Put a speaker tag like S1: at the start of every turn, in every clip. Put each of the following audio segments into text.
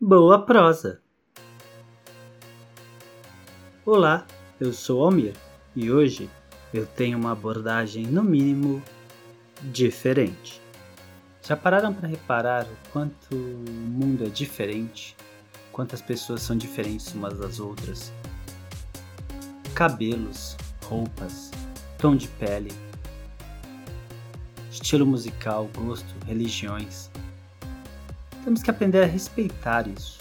S1: Boa prosa! Olá, eu sou Almir e hoje eu tenho uma abordagem, no mínimo, diferente. Já pararam para reparar o quanto o mundo é diferente? Quantas pessoas são diferentes umas das outras? Cabelos, roupas, tom de pele, estilo musical, gosto, religiões. Temos que aprender a respeitar isso.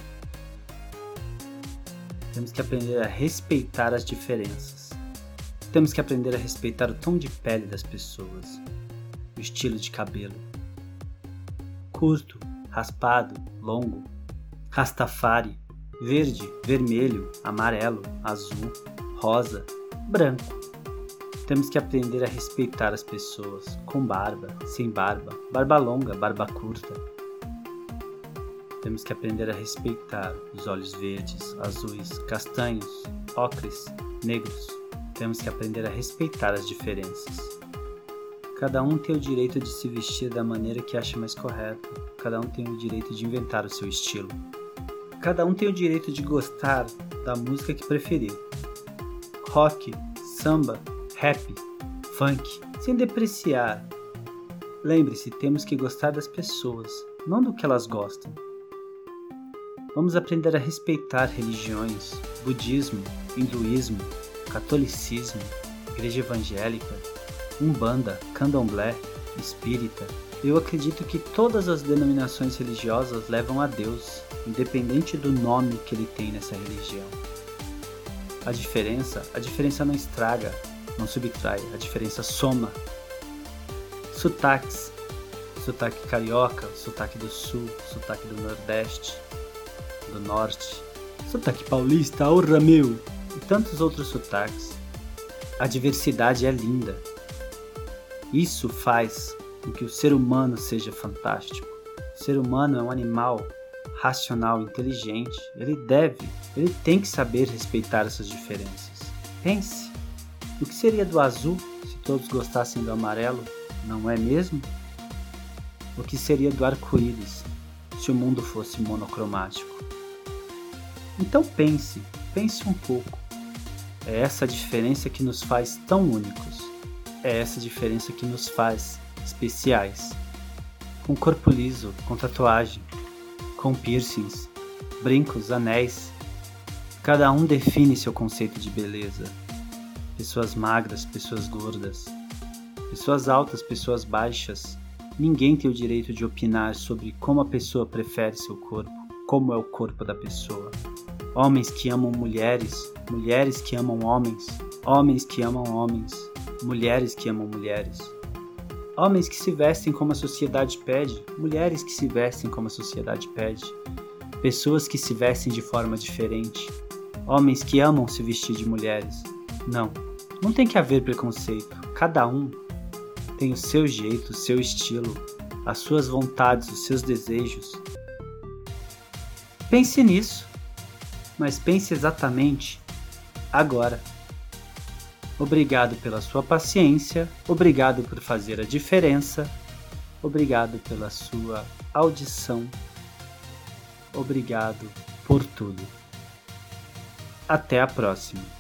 S1: Temos que aprender a respeitar as diferenças. Temos que aprender a respeitar o tom de pele das pessoas, o estilo de cabelo. Curto, raspado, longo, rastafari, verde, vermelho, amarelo, azul, rosa, branco. Temos que aprender a respeitar as pessoas, com barba, sem barba, barba longa, barba curta. Temos que aprender a respeitar os olhos verdes, azuis, castanhos, ocres, negros. Temos que aprender a respeitar as diferenças. Cada um tem o direito de se vestir da maneira que acha mais correta. Cada um tem o direito de inventar o seu estilo. Cada um tem o direito de gostar da música que preferir. Rock, samba, rap, funk, sem depreciar. Lembre-se, temos que gostar das pessoas, não do que elas gostam. Vamos aprender a respeitar religiões, budismo, hinduísmo, catolicismo, igreja evangélica, umbanda, candomblé, espírita. Eu acredito que todas as denominações religiosas levam a Deus, independente do nome que ele tem nessa religião. A diferença, a diferença não estraga, não subtrai, a diferença soma. Sotaques, sotaque carioca, sotaque do sul, sotaque do nordeste, do norte, sotaque paulista, orra meu, e tantos outros sotaques. A diversidade é linda. Isso faz com que o ser humano seja fantástico. O ser humano é um animal racional, inteligente. Ele deve, ele tem que saber respeitar essas diferenças. Pense. O que seria do azul se todos gostassem do amarelo, não é mesmo? O que seria do arco-íris se o mundo fosse monocromático? Então pense, pense um pouco. É essa diferença que nos faz tão únicos. É essa diferença que nos faz especiais. Com corpo liso, com tatuagem, com piercings, brincos, anéis. Cada um define seu conceito de beleza pessoas magras, pessoas gordas, pessoas altas, pessoas baixas. Ninguém tem o direito de opinar sobre como a pessoa prefere seu corpo, como é o corpo da pessoa. Homens que amam mulheres, mulheres que amam homens, homens que amam homens, mulheres que amam mulheres. Homens que se vestem como a sociedade pede, mulheres que se vestem como a sociedade pede, pessoas que se vestem de forma diferente, homens que amam se vestir de mulheres. Não, não tem que haver preconceito. Cada um tem o seu jeito, o seu estilo, as suas vontades, os seus desejos. Pense nisso, mas pense exatamente agora. Obrigado pela sua paciência, obrigado por fazer a diferença, obrigado pela sua audição, obrigado por tudo. Até a próxima.